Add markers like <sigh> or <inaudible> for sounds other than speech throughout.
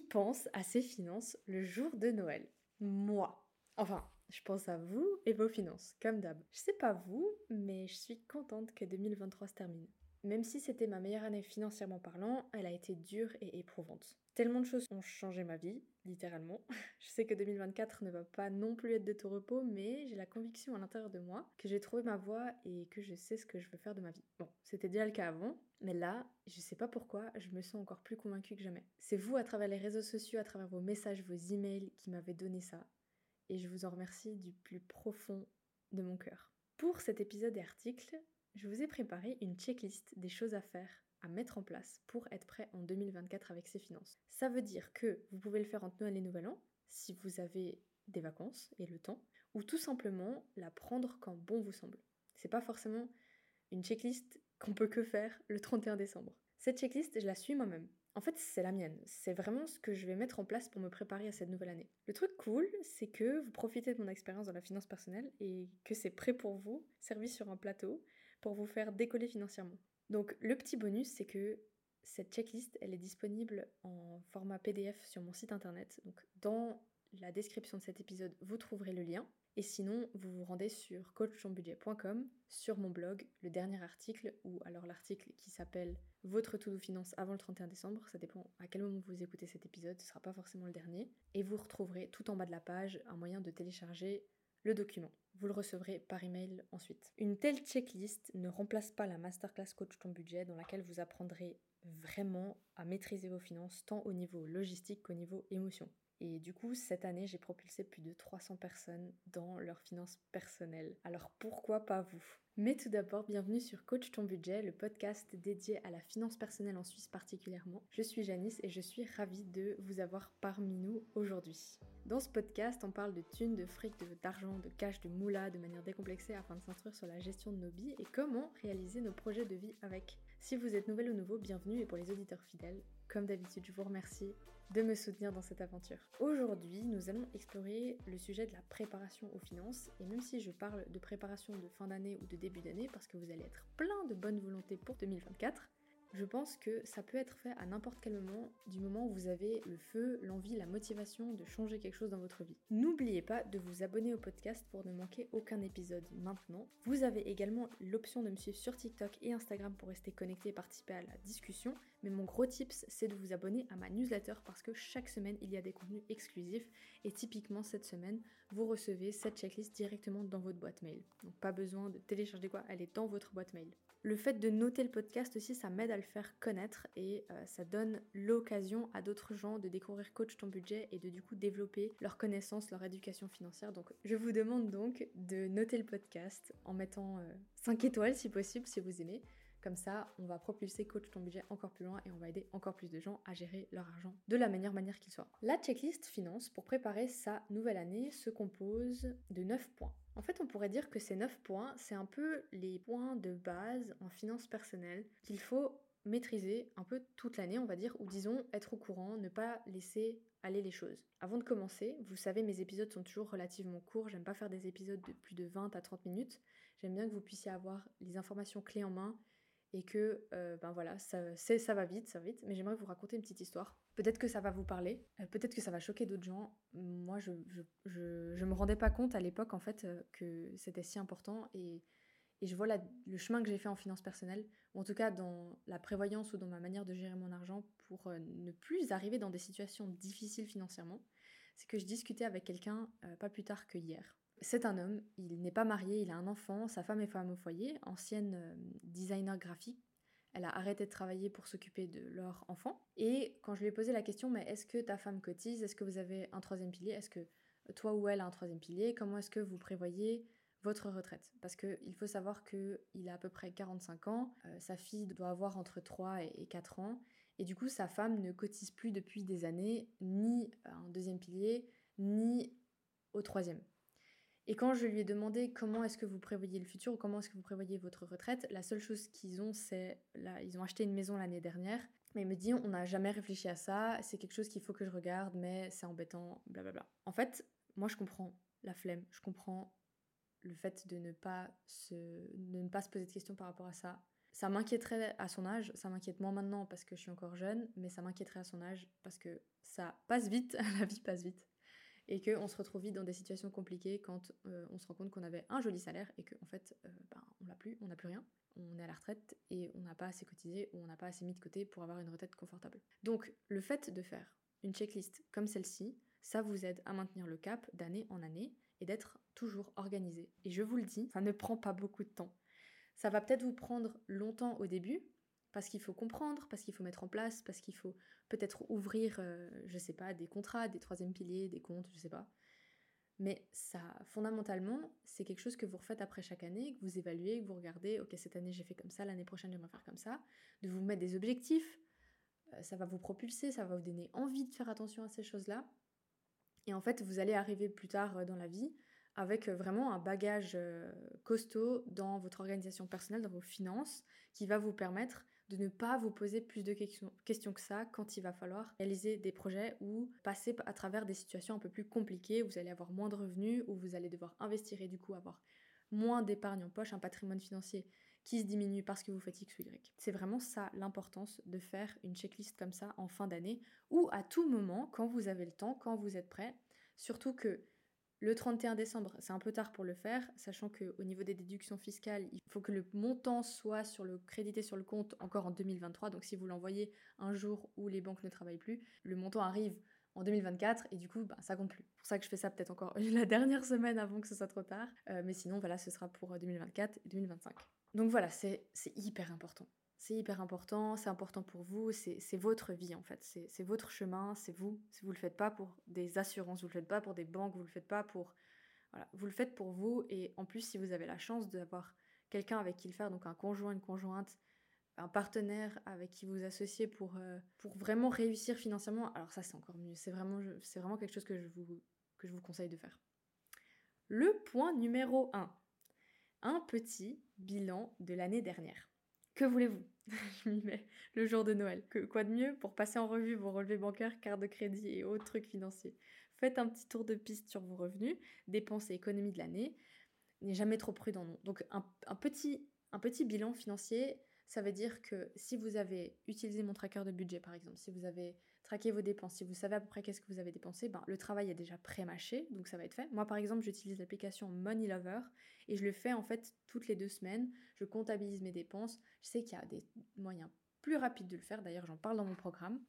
Pense à ses finances le jour de Noël Moi. Enfin, je pense à vous et vos finances, comme d'hab. Je sais pas vous, mais je suis contente que 2023 se termine. Même si c'était ma meilleure année financièrement parlant, elle a été dure et éprouvante. Tellement de choses ont changé ma vie, littéralement. <laughs> Je sais que 2024 ne va pas non plus être de tout repos, mais j'ai la conviction à l'intérieur de moi que j'ai trouvé ma voie et que je sais ce que je veux faire de ma vie. Bon, c'était déjà le cas avant, mais là, je sais pas pourquoi, je me sens encore plus convaincue que jamais. C'est vous, à travers les réseaux sociaux, à travers vos messages, vos emails, qui m'avez donné ça. Et je vous en remercie du plus profond de mon cœur. Pour cet épisode et article, je vous ai préparé une checklist des choses à faire, à mettre en place pour être prêt en 2024 avec ses finances. Ça veut dire que vous pouvez le faire entre Noël et Nouvel An, si vous avez des vacances et le temps, ou tout simplement la prendre quand bon vous semble. C'est pas forcément une checklist qu'on peut que faire le 31 décembre. Cette checklist, je la suis moi-même. En fait, c'est la mienne. C'est vraiment ce que je vais mettre en place pour me préparer à cette nouvelle année. Le truc cool, c'est que vous profitez de mon expérience dans la finance personnelle et que c'est prêt pour vous, servi sur un plateau, pour vous faire décoller financièrement. Donc, le petit bonus, c'est que cette checklist, elle est disponible en format PDF sur mon site internet. Donc, dans la description de cet épisode, vous trouverez le lien. Et sinon, vous vous rendez sur coachtonbudget.com, sur mon blog, le dernier article, ou alors l'article qui s'appelle Votre to-do finance avant le 31 décembre, ça dépend à quel moment vous écoutez cet épisode, ce sera pas forcément le dernier, et vous retrouverez tout en bas de la page un moyen de télécharger le document. Vous le recevrez par email ensuite. Une telle checklist ne remplace pas la masterclass Coach ton budget dans laquelle vous apprendrez vraiment à maîtriser vos finances tant au niveau logistique qu'au niveau émotion. Et du coup, cette année, j'ai propulsé plus de 300 personnes dans leurs finances personnelles. Alors pourquoi pas vous? Mais tout d'abord, bienvenue sur Coach ton budget, le podcast dédié à la finance personnelle en Suisse particulièrement. Je suis Janice et je suis ravie de vous avoir parmi nous aujourd'hui. Dans ce podcast, on parle de thunes, de fric, d'argent, de, cash, de moula de manière décomplexée afin de s'instruire sur la gestion de nos billes et comment réaliser nos projets de vie avec. Si vous êtes nouvelle ou nouveau, bienvenue et pour les auditeurs fidèles, comme d'habitude, je vous remercie de me soutenir dans cette aventure. Aujourd'hui, nous allons explorer le sujet de la préparation aux finances. Et même si je parle de préparation de fin d'année ou de début d'année, parce que vous allez être plein de bonne volonté pour 2024, je pense que ça peut être fait à n'importe quel moment, du moment où vous avez le feu, l'envie, la motivation de changer quelque chose dans votre vie. N'oubliez pas de vous abonner au podcast pour ne manquer aucun épisode maintenant. Vous avez également l'option de me suivre sur TikTok et Instagram pour rester connecté et participer à la discussion. Mais mon gros tips, c'est de vous abonner à ma newsletter parce que chaque semaine, il y a des contenus exclusifs. Et typiquement, cette semaine, vous recevez cette checklist directement dans votre boîte mail. Donc pas besoin de télécharger quoi, elle est dans votre boîte mail. Le fait de noter le podcast aussi, ça m'aide à le faire connaître et euh, ça donne l'occasion à d'autres gens de découvrir Coach ton budget et de du coup développer leurs connaissances, leur éducation financière. Donc je vous demande donc de noter le podcast en mettant 5 euh, étoiles si possible, si vous aimez. Comme ça, on va propulser Coach ton budget encore plus loin et on va aider encore plus de gens à gérer leur argent de la meilleure manière qu'il soit. La checklist finance pour préparer sa nouvelle année se compose de 9 points. En fait, on pourrait dire que ces 9 points, c'est un peu les points de base en finance personnelle qu'il faut maîtriser un peu toute l'année, on va dire, ou disons être au courant, ne pas laisser aller les choses. Avant de commencer, vous savez, mes épisodes sont toujours relativement courts, j'aime pas faire des épisodes de plus de 20 à 30 minutes, j'aime bien que vous puissiez avoir les informations clés en main et que, euh, ben voilà, ça, ça va vite, ça va vite, mais j'aimerais vous raconter une petite histoire. Peut-être que ça va vous parler, euh, peut-être que ça va choquer d'autres gens. Moi, je, je, je, me rendais pas compte à l'époque, en fait, euh, que c'était si important et, et je vois le chemin que j'ai fait en finance personnelle, ou en tout cas dans la prévoyance ou dans ma manière de gérer mon argent pour ne plus arriver dans des situations difficiles financièrement. C'est que je discutais avec quelqu'un pas plus tard que hier. C'est un homme, il n'est pas marié, il a un enfant, sa femme est femme au foyer, ancienne euh, designer graphique. Elle a arrêté de travailler pour s'occuper de leur enfant. Et quand je lui ai posé la question, mais est-ce que ta femme cotise? Est-ce que vous avez un troisième pilier? Est-ce que toi ou elle a un troisième pilier? Comment est-ce que vous prévoyez votre retraite? Parce qu'il faut savoir qu'il a à peu près 45 ans, euh, sa fille doit avoir entre 3 et 4 ans, et du coup sa femme ne cotise plus depuis des années, ni un deuxième pilier, ni au troisième. Et quand je lui ai demandé comment est-ce que vous prévoyez le futur ou comment est-ce que vous prévoyez votre retraite, la seule chose qu'ils ont, c'est là, ils ont acheté une maison l'année dernière, mais il me dit on n'a jamais réfléchi à ça, c'est quelque chose qu'il faut que je regarde, mais c'est embêtant, blablabla. En fait, moi je comprends la flemme, je comprends le fait de ne pas se, de ne pas se poser de questions par rapport à ça. Ça m'inquiéterait à son âge, ça m'inquiète moins maintenant parce que je suis encore jeune, mais ça m'inquiéterait à son âge parce que ça passe vite, <laughs> la vie passe vite. Et qu'on se retrouve vite dans des situations compliquées quand euh, on se rend compte qu'on avait un joli salaire et qu'en en fait, euh, ben, on l'a plus, on n'a plus rien. On est à la retraite et on n'a pas assez cotisé ou on n'a pas assez mis de côté pour avoir une retraite confortable. Donc, le fait de faire une checklist comme celle-ci, ça vous aide à maintenir le cap d'année en année et d'être toujours organisé. Et je vous le dis, ça ne prend pas beaucoup de temps. Ça va peut-être vous prendre longtemps au début, parce qu'il faut comprendre, parce qu'il faut mettre en place, parce qu'il faut peut-être ouvrir, euh, je sais pas, des contrats, des troisième piliers, des comptes, je sais pas. Mais ça, fondamentalement, c'est quelque chose que vous refaites après chaque année, que vous évaluez, que vous regardez, ok, cette année j'ai fait comme ça, l'année prochaine j'aimerais faire comme ça, de vous mettre des objectifs, euh, ça va vous propulser, ça va vous donner envie de faire attention à ces choses-là. Et en fait, vous allez arriver plus tard euh, dans la vie avec euh, vraiment un bagage costaud dans votre organisation personnelle, dans vos finances, qui va vous permettre de ne pas vous poser plus de questions que ça quand il va falloir réaliser des projets ou passer à travers des situations un peu plus compliquées, vous allez avoir moins de revenus, ou vous allez devoir investir et du coup avoir moins d'épargne en poche, un patrimoine financier qui se diminue parce que vous faites X ou Y. C'est vraiment ça l'importance de faire une checklist comme ça en fin d'année ou à tout moment quand vous avez le temps, quand vous êtes prêt. Surtout que le 31 décembre, c'est un peu tard pour le faire, sachant qu'au niveau des déductions fiscales, il faut que le montant soit sur le crédité sur le compte encore en 2023. Donc si vous l'envoyez un jour où les banques ne travaillent plus, le montant arrive en 2024 et du coup bah, ça compte plus. C'est pour ça que je fais ça peut-être encore <laughs> la dernière semaine avant que ce soit trop tard. Euh, mais sinon voilà, ce sera pour 2024 et 2025. Donc voilà, c'est hyper important. C'est hyper important, c'est important pour vous, c'est votre vie en fait, c'est votre chemin, c'est vous. Si vous le faites pas pour des assurances, vous le faites pas pour des banques, vous le faites pas pour... Voilà, vous le faites pour vous et en plus si vous avez la chance d'avoir quelqu'un avec qui le faire, donc un conjoint, une conjointe, un partenaire avec qui vous associez pour, euh, pour vraiment réussir financièrement, alors ça c'est encore mieux, c'est vraiment, vraiment quelque chose que je, vous, que je vous conseille de faire. Le point numéro 1 un petit bilan de l'année dernière. Que voulez-vous? <laughs> Je m'y mets le jour de Noël. Que, quoi de mieux pour passer en revue vos relevés bancaires, cartes de crédit et autres trucs financiers? Faites un petit tour de piste sur vos revenus, dépenses et économies de l'année. N'est jamais trop prudent, non. Donc un, petit, un petit bilan financier, ça veut dire que si vous avez utilisé mon tracker de budget par exemple, si vous avez traquer vos dépenses. Si vous savez à peu près qu'est-ce que vous avez dépensé, ben, le travail est déjà pré-mâché, donc ça va être fait. Moi, par exemple, j'utilise l'application Money Lover et je le fais en fait toutes les deux semaines. Je comptabilise mes dépenses. Je sais qu'il y a des moyens plus rapides de le faire. D'ailleurs, j'en parle dans mon programme.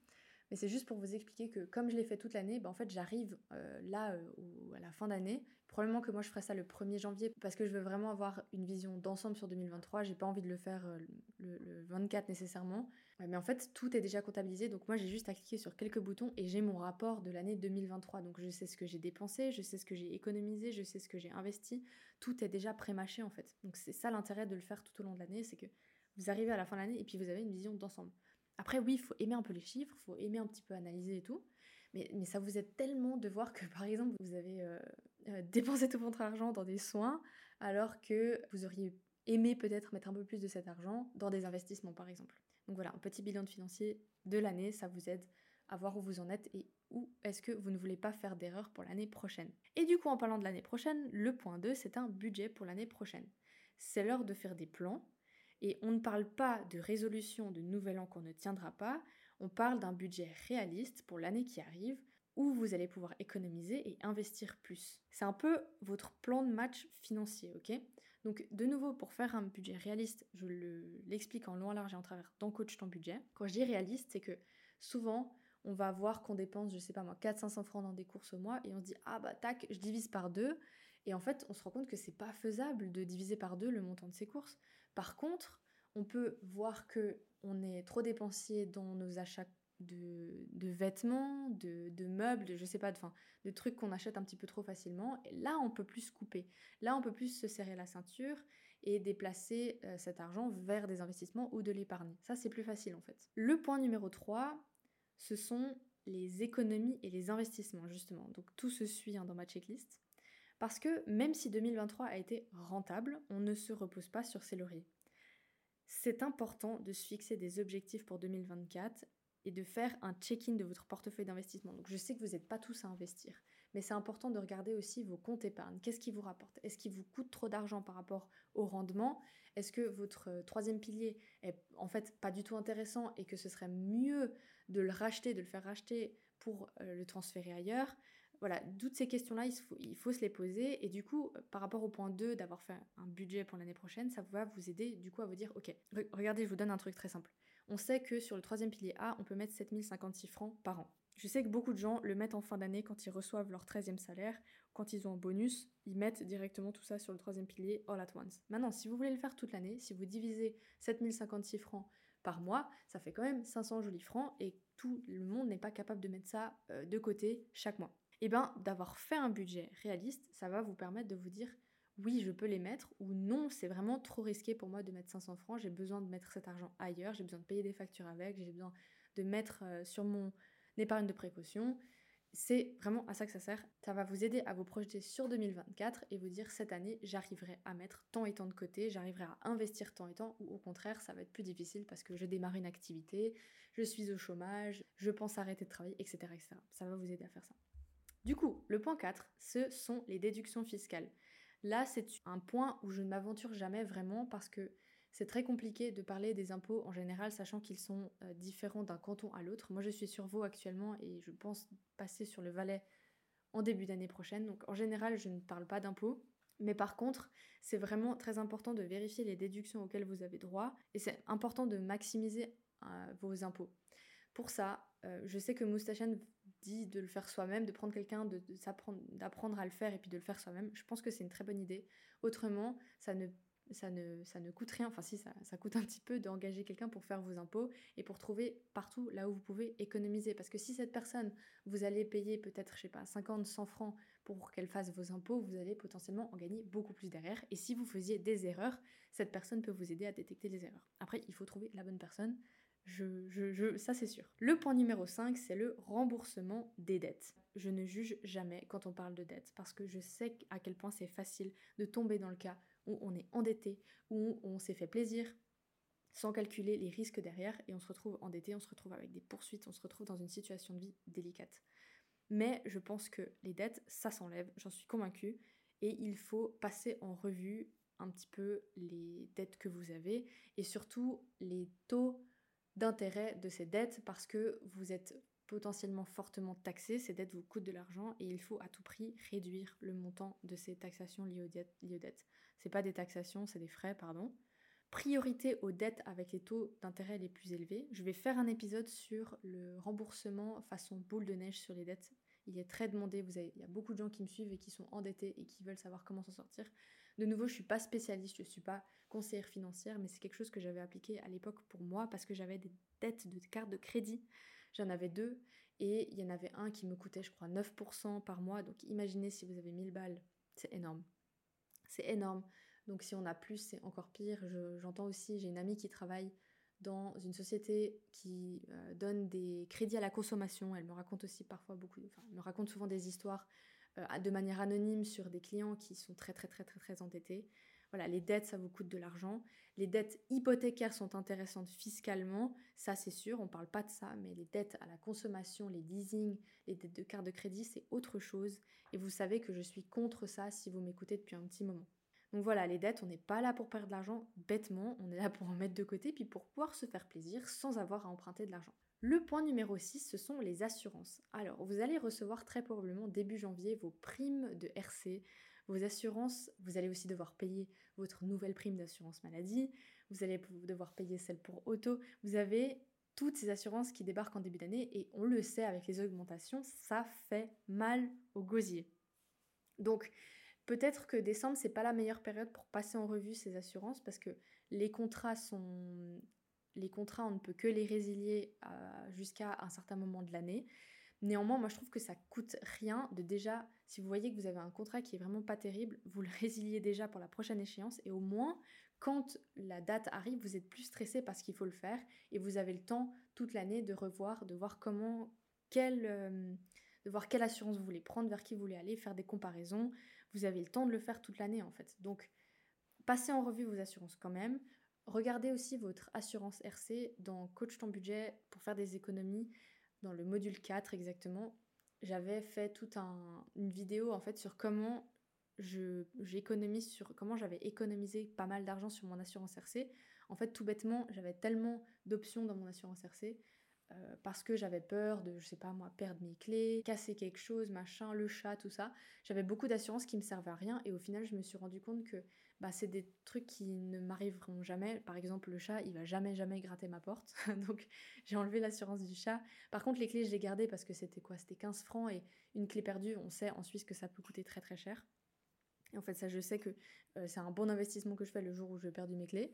Mais c'est juste pour vous expliquer que comme je l'ai fait toute l'année, ben en fait j'arrive euh, là euh, à la fin d'année. Probablement que moi je ferai ça le 1er janvier parce que je veux vraiment avoir une vision d'ensemble sur 2023. J'ai pas envie de le faire euh, le, 24 nécessairement. Mais en fait tout est déjà comptabilisé donc moi j'ai juste à cliquer sur quelques boutons et j'ai mon rapport de l'année 2023. Donc je sais ce que j'ai dépensé, je sais ce que j'ai économisé, je sais ce que j'ai investi. Tout est déjà pré-mâché en fait. Donc c'est ça l'intérêt de le faire tout au long de l'année, c'est que vous arrivez à la fin de l'année et puis vous avez une vision d'ensemble. Après, oui, il faut aimer un peu les chiffres, il faut aimer un petit peu analyser et tout. Mais, mais, ça vous aide tellement de voir que, <laughs> par exemple, vous avez euh, euh, dépensé tout votre argent dans des soins, alors que vous auriez aimé peut-être mettre un peu plus de cet argent dans des investissements, par exemple. Donc voilà, un petit bilan de financier de l'année, ça vous aide à voir où vous en êtes et où est-ce que vous ne voulez pas faire d'erreur pour l'année prochaine. Et du coup, en parlant de l'année prochaine, le point 2, c'est un budget pour l'année prochaine. C'est l'heure de faire des plans et on ne parle pas de résolution de nouvel an qu'on ne tiendra pas, on parle d'un budget réaliste pour l'année qui arrive où vous allez pouvoir économiser et investir plus. C'est un peu votre plan de match financier, ok? Donc de nouveau, pour faire un budget réaliste, je l'explique en long, en large et en travers dans Coach ton budget. Quand je dis réaliste, c'est que souvent, on va voir qu'on dépense, je sais pas moi, 400-500 francs dans des courses au mois et on se dit, ah bah tac, je divise par deux. Et en fait, on se rend compte que c'est pas faisable de diviser par deux le montant de ses courses. Par contre, on peut voir que on est trop dépensier dans nos achats de, vêtements, de, meubles, de, je sais pas, de, de trucs qu'on achète un petit peu trop facilement. Là, on peut plus couper. Là, on peut plus se serrer la ceinture et déplacer euh, cet argent vers des investissements ou de l'épargne. Ça, c'est plus facile en fait. Le point numéro 3, ce sont les économies et les investissements, justement. Donc tout se suit hein, dans ma checklist. Parce que même si 2023 a été rentable, on ne se repose pas sur ses lauriers. C'est important de se fixer des objectifs pour 2024 et de faire un check-in de votre portefeuille d'investissement. Donc je sais que vous n'êtes pas tous à investir, mais c'est important de regarder aussi vos comptes épargne. Qu'est-ce qui vous rapporte? Est-ce qu'il vous coûte trop d'argent par rapport au rendement? Est-ce que votre euh, troisième pilier est en fait pas du tout intéressant et que ce serait mieux de le racheter, de le faire racheter pour euh, le transférer ailleurs? Voilà, toutes ces questions-là, il faut, il faut, se les poser. Et du coup, euh, par rapport au point 2, d'avoir fait un budget pour l'année prochaine, ça va vous aider du coup à vous dire, ok, regardez, je vous donne un truc très simple. On sait que sur le troisième pilier A, on peut mettre 7056 francs par an. Je sais que beaucoup de gens le mettent en fin d'année quand ils reçoivent leur 13e salaire, quand ils ont un bonus, ils mettent directement tout ça sur le troisième pilier all at once. Maintenant, si vous voulez le faire toute l'année, si vous divisez 7056 francs par mois, ça fait quand même 500 jolis francs et tout le monde n'est pas capable de mettre ça euh, de côté chaque mois et eh bien d'avoir fait un budget réaliste, ça va vous permettre de vous dire oui, je peux les mettre ou non, c'est vraiment trop risqué pour moi de mettre 500 francs, j'ai besoin de mettre cet argent ailleurs, j'ai besoin de payer des factures avec, j'ai besoin de mettre euh, sur mon épargne de précaution. C'est vraiment à ça que ça sert. Ça va vous aider à vous projeter sur 2024 et vous dire cette année, j'arriverai à mettre tant et tant de côté, j'arriverai à investir tant et tant, ou au contraire, ça va être plus difficile parce que je démarre une activité, je suis au chômage, je pense arrêter de travailler, etc. etc. Ça va vous aider à faire ça. Du coup, le point 4, ce sont les déductions fiscales. Là, c'est un point où je ne m'aventure jamais vraiment parce que c'est très compliqué de parler des impôts en général, sachant qu'ils sont euh, différents d'un canton à l'autre. Moi, je suis sur Vaud actuellement et je pense passer sur le Valais en début d'année prochaine. Donc, en général, je ne parle pas d'impôts. Mais par contre, c'est vraiment très important de vérifier les déductions auxquelles vous avez droit et c'est important de maximiser euh, vos impôts. Pour ça, euh, je sais que Moustachen dit de le faire soi-même, de prendre quelqu'un, de, d'apprendre à le faire et puis de le faire soi-même. Je pense que c'est une très bonne idée. Autrement, ça ne, ça ne, ça ne coûte rien. Enfin, si, ça, ça coûte un petit peu d'engager quelqu'un pour faire vos impôts et pour trouver partout là où vous pouvez économiser. Parce que si cette personne, vous allez payer peut-être, je sais pas, 50, 100 francs pour qu'elle fasse vos impôts, vous allez potentiellement en gagner beaucoup plus derrière. Et si vous faisiez des erreurs, cette personne peut vous aider à détecter les erreurs. Après, il faut trouver la bonne personne. Ça c'est sûr. Le point numéro 5, c'est le remboursement des dettes. Je ne juge jamais quand on parle de dettes parce que je sais à quel point c'est facile de tomber dans le cas où on est endetté, où on s'est fait plaisir sans calculer les risques derrière et on se retrouve endetté, on se retrouve avec des poursuites, on se retrouve dans une situation de vie délicate. Mais je pense que les dettes, ça s'enlève, j'en suis convaincue, et il faut passer en revue un petit peu les dettes que vous avez et surtout les taux d'intérêt de ces dettes parce que vous êtes potentiellement fortement taxé, ces dettes vous coûtent de l'argent et il faut à tout prix réduire le montant de ces taxations liées aux dettes. Liées dettes. C'est pas des taxations, c'est des frais, pardon. Priorité aux dettes avec les taux d'intérêt les plus élevés. Je vais faire un épisode sur le remboursement façon boule de neige sur les dettes. Il est très demandé, vous il y a beaucoup de gens qui me suivent et qui sont endettés et qui veulent savoir comment s'en sortir. De nouveau, je suis pas spécialiste, je suis pas conseillère financière, mais c'est quelque chose que j'avais appliqué à l'époque pour moi parce que j'avais des dettes de cartes de crédit. J'en avais deux et il y en avait un qui me coûtait, je crois, 9% par mois. Donc imaginez si vous avez 1000 balles, c'est énorme. C'est énorme. Donc si on a plus, c'est encore pire. J'entends aussi, j'ai une amie qui travaille dans une société qui euh, donne des crédits à la consommation. Elle me raconte aussi parfois beaucoup, enfin, me raconte souvent des histoires euh, de manière anonyme sur des clients qui sont très très très très très endettés. Voilà, les dettes, ça vous coûte de l'argent. Les dettes hypothécaires sont intéressantes fiscalement, ça c'est sûr, on ne parle pas de ça, mais les dettes à la consommation, les leasing, les dettes de carte de crédit, c'est autre chose. Et vous savez que je suis contre ça si vous m'écoutez depuis un petit moment. Donc voilà, les dettes, on n'est pas là pour perdre de l'argent bêtement, on est là pour en mettre de côté, puis pour pouvoir se faire plaisir sans avoir à emprunter de l'argent. Le point numéro 6, ce sont les assurances. Alors, vous allez recevoir très probablement début janvier vos primes de RC, vos assurances, vous allez aussi devoir payer votre nouvelle prime d'assurance maladie, vous allez devoir payer celle pour auto, vous avez toutes ces assurances qui débarquent en début d'année et on le sait avec les augmentations, ça fait mal au gosier. Donc, Peut-être que décembre, c'est pas la meilleure période pour passer en revue ces assurances parce que les contrats sont les contrats, on ne peut que les résilier euh, jusqu'à un certain moment de l'année. Néanmoins, moi je trouve que ça coûte rien de déjà, si vous voyez que vous avez un contrat qui est vraiment pas terrible, vous le <laughs> résiliez déjà pour la prochaine échéance et au moins quand la date arrive, vous êtes plus stressé parce qu'il faut le faire et vous avez le temps toute l'année de revoir, de voir comment, quelle, euh, de voir quelle assurance vous voulez prendre, vers qui vous voulez aller, faire des comparaisons. Vous avez le temps de le faire toute l'année en fait. Donc passez en revue vos assurances quand même. Regardez aussi votre assurance RC dans Coach ton budget pour faire des économies dans le module 4 exactement. J'avais fait toute une vidéo en fait sur comment sur comment j'avais économisé pas mal d'argent sur mon assurance RC. En fait, tout bêtement, j'avais tellement d'options dans mon assurance RC euh, parce que j'avais peur de, je sais pas moi, perdre mes clés, casser quelque chose, machin, le chat, tout ça. J'avais beaucoup d'assurances qui me servaient à rien et au final, je me suis rendu compte que bah, c'est des trucs qui ne m'arriveront jamais. Par exemple, le chat, il va jamais, jamais gratter ma porte. <laughs> Donc, j'ai enlevé l'assurance du chat. Par contre, les clés, je les gardais parce que c'était quoi? C'était 15 francs et une clé perdue, on sait en Suisse que ça peut coûter très très cher. Et en fait, ça, je sais que euh, c'est un bon investissement que je fais le jour où je vais perdre mes clés.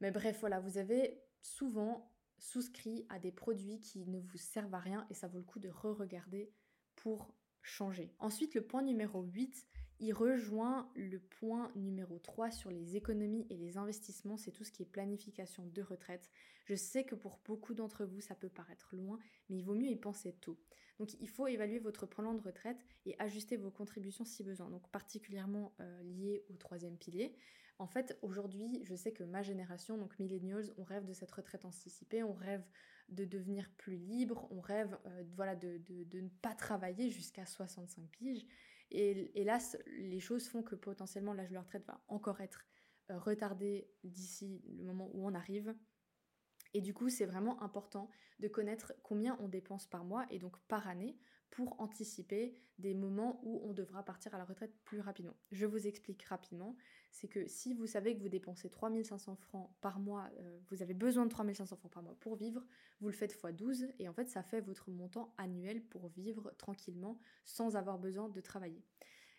Mais bref, voilà, vous avez souvent souscrit à des produits qui ne vous servent à rien et ça vaut le coup de re-regarder pour changer. Ensuite, le point numéro 8, il rejoint le point numéro 3 sur les économies et les investissements, c'est tout ce qui est planification de retraite. Je sais que pour beaucoup d'entre vous, ça peut paraître loin, mais il vaut mieux y penser tôt. Donc il faut évaluer votre plan de retraite et ajuster vos contributions si besoin, donc particulièrement euh, au troisième pilier. En fait, aujourd'hui, je sais que ma génération, donc millennials, on rêve de cette retraite anticipée, on rêve de devenir plus libre, on rêve euh, voilà, de, de, ne pas travailler jusqu'à 65 piges. Et hélas, les choses font que potentiellement l'âge de la retraite va encore être euh, retardé d'ici le moment où on arrive. Et du coup, c'est vraiment important de connaître combien on dépense par mois et donc par année pour anticiper des moments où on devra partir à la retraite plus rapidement. Je vous explique rapidement, c'est que si vous savez que vous dépensez 3500 francs par mois, euh, vous avez besoin de 3500 francs par mois pour vivre, vous le faites x 12 et en fait ça fait votre montant annuel pour vivre tranquillement sans avoir besoin de travailler.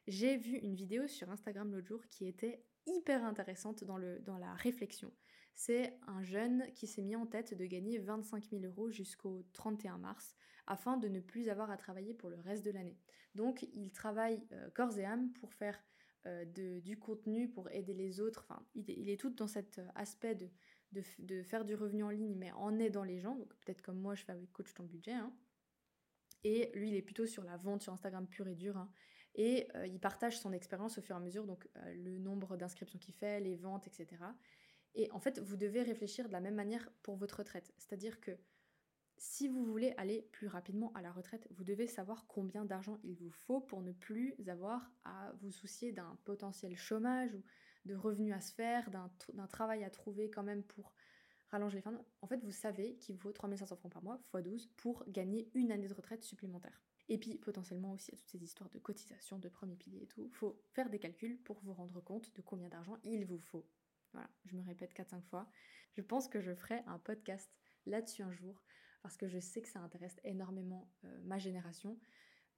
J'ai vu une vidéo sur Instagram l'autre jour qui était hyper intéressante dans, la réflexion. C'est un jeune qui s'est mis en tête de gagner 25 000 euros jusqu'au 31 mars afin de ne plus avoir à travailler pour le reste de l'année. Donc il travaille euh, corps et âme pour faire euh, du contenu, pour aider les autres. Enfin, il, est tout dans cet euh, aspect de, de, faire du revenu en ligne mais en aidant les gens. Donc peut-être comme moi je fais avec Coach ton budget. Hein. Et lui il est plutôt sur la vente sur Instagram pur et dur. Hein. Et il partage son expérience au fur et à mesure, donc le nombre d'inscriptions qu'il fait, les ventes, etc. Et en fait, vous devez réfléchir de la même manière pour votre retraite. C'est-à-dire que si vous voulez aller plus rapidement à la retraite, vous devez savoir combien d'argent il vous faut pour ne plus avoir à vous soucier d'un potentiel chômage ou de revenus à se faire, d'un travail à trouver quand même pour rallonger les fins. En fait, vous savez qu'il vous faut 3500 francs par mois, x 12, pour gagner une année de retraite supplémentaire. Et puis potentiellement aussi à toutes ces histoires de cotisation, de premier pilier et tout, il faut faire des calculs pour vous rendre compte de combien d'argent il vous faut voilà, je me répète 4-5 fois. Je pense que je ferai un podcast là-dessus un jour parce que je sais que ça intéresse énormément euh, ma génération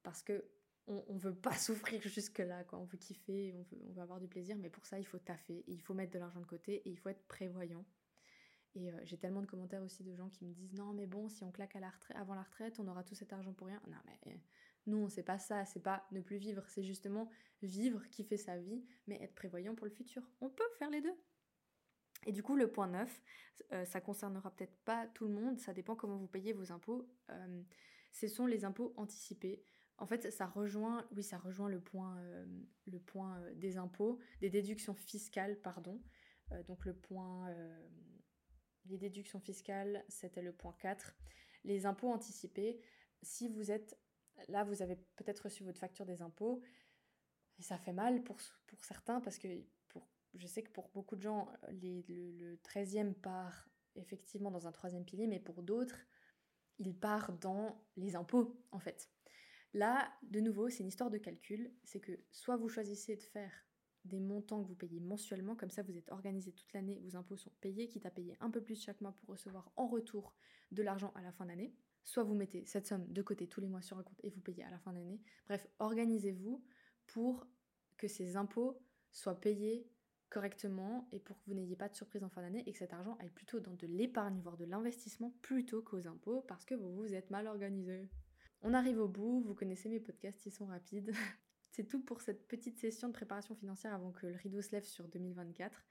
parce que on, veut pas <laughs> souffrir jusque-là, quoi. On veut kiffer, on veut, avoir du plaisir, mais pour ça, il faut taffer, il faut mettre de l'argent de côté, et il faut être prévoyant. Et euh, j'ai tellement de commentaires aussi de gens qui me disent non mais bon si on claque à avant la retraite on aura tout cet argent pour rien. Non mais non c'est pas ça, c'est pas ne plus vivre, c'est justement vivre, kiffer sa vie, mais être prévoyant pour le futur. On peut faire les deux. Et du coup, le point 9, euh, ça concernera peut-être pas tout le monde, ça dépend comment vous payez vos impôts. Euh, ce sont les impôts anticipés. En fait, ça rejoint, oui, ça rejoint le point, euh, le point des impôts, des déductions fiscales, pardon. donc le point, les déductions fiscales, c'était le point 4. Les impôts anticipés, si vous êtes, là, vous avez peut-être reçu votre facture des impôts, et ça fait mal pour, pour certains parce que je sais que pour beaucoup de gens, le, 13e part effectivement dans un troisième pilier, mais pour d'autres, il part dans les impôts, en fait. Là, de nouveau, c'est une histoire de calcul. C'est que soit vous choisissez de faire des montants que vous payez mensuellement, comme ça vous êtes organisé toute l'année, vos impôts sont payés, quitte à payer un peu plus chaque mois pour recevoir en retour de l'argent à la fin d'année. Soit vous mettez cette somme de côté tous les mois sur un compte et vous payez à la fin d'année. Bref, organisez-vous pour que ces impôts soient payés correctement et pour que vous n'ayez pas de surprise en fin d'année et que cet argent aille plutôt dans de l'épargne, voire de l'investissement plutôt qu'aux impôts parce que vous vous êtes mal organisé. On arrive au bout, vous connaissez mes podcasts, ils sont rapides. <laughs> C'est tout pour cette petite session de préparation financière avant que le rideau se lève sur 2024.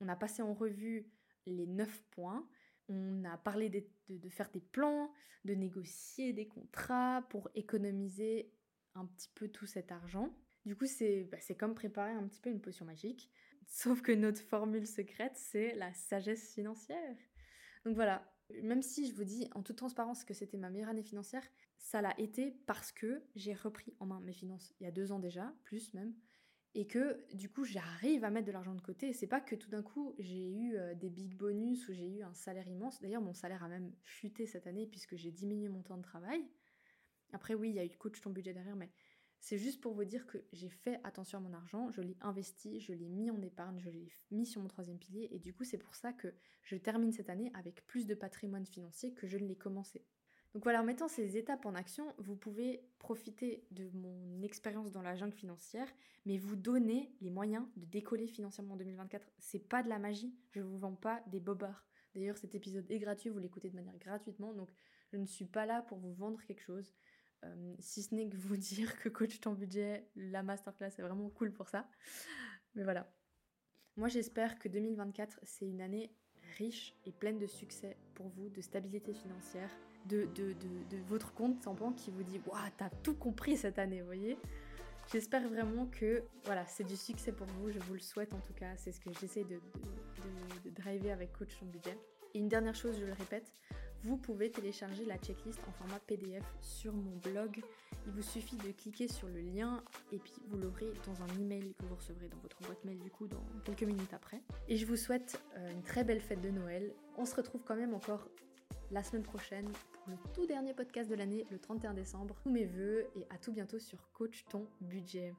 On a passé en revue les 9 points. On a parlé de, de, faire des plans, de négocier des contrats pour économiser un petit peu tout cet argent. Du coup, c'est bah, comme préparer un petit peu une potion magique Sauf que notre formule secrète, c'est la sagesse financière. Donc voilà, même si je vous dis en toute transparence que c'était ma meilleure année financière, ça l'a été parce que j'ai repris en main mes finances il y a deux ans déjà, plus même, et que du coup j'arrive à mettre de l'argent de côté. C'est pas que tout d'un coup j'ai eu euh, des big bonus ou j'ai eu un salaire immense. D'ailleurs mon salaire a même chuté cette année puisque j'ai diminué mon temps de travail. Après oui, il y a eu coach ton budget derrière, mais c'est juste pour vous dire que j'ai fait attention à mon argent, je l'ai investi, je l'ai mis en épargne, je l'ai mis sur mon troisième pilier, et du coup c'est pour ça que je termine cette année avec plus de patrimoine financier que je ne l'ai commencé. Donc voilà, en mettant ces étapes en action, vous pouvez profiter de mon expérience dans la jungle financière, mais vous donner les moyens de décoller financièrement en 2024. C'est pas de la magie, je vous vends pas des bobards. D'ailleurs, cet épisode est gratuit, vous l'écoutez de manière gratuitement, donc je ne suis pas là pour vous vendre quelque chose. Euh, si ce n'est que vous <laughs> dire que coach ton budget, la masterclass est vraiment cool pour ça. Mais voilà. Moi j'espère que 2024 c'est une année riche et pleine de succès pour vous, de stabilité financière, de, de, de, votre compte en banque qui vous dit Waouh, t'as tout compris cette année, vous voyez J'espère vraiment que voilà, c'est du succès pour vous, je vous le souhaite en tout cas, c'est ce que j'essaie de, de, driver avec Coach ton budget. Et une dernière chose, je le répète, vous pouvez télécharger la checklist en format PDF sur mon blog. Il vous suffit de cliquer sur le lien et puis vous l'aurez dans un email que vous recevrez dans votre boîte mail du coup dans quelques minutes après. Et je vous souhaite euh, une très belle fête de Noël. On se retrouve quand même encore la semaine prochaine pour le tout dernier podcast de l'année, le 31 décembre. Tous mes voeux et à tout bientôt sur Coach ton budget.